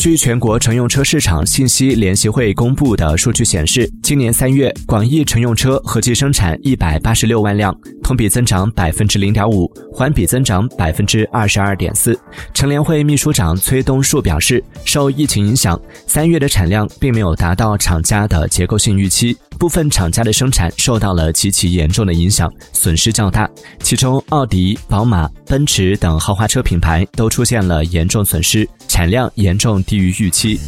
据全国乘用车市场信息联席会公布的数据显示，今年三月，广义乘用车合计生产一百八十六万辆，同比增长百分之零点五，环比增长百分之二十二点四。乘联会秘书长崔东树表示，受疫情影响，三月的产量并没有达到厂家的结构性预期，部分厂家的生产受到了极其严重的影响，损失较大。其中，奥迪、宝马、奔驰等豪华车品牌都出现了严重损失，产量严重。低于预期。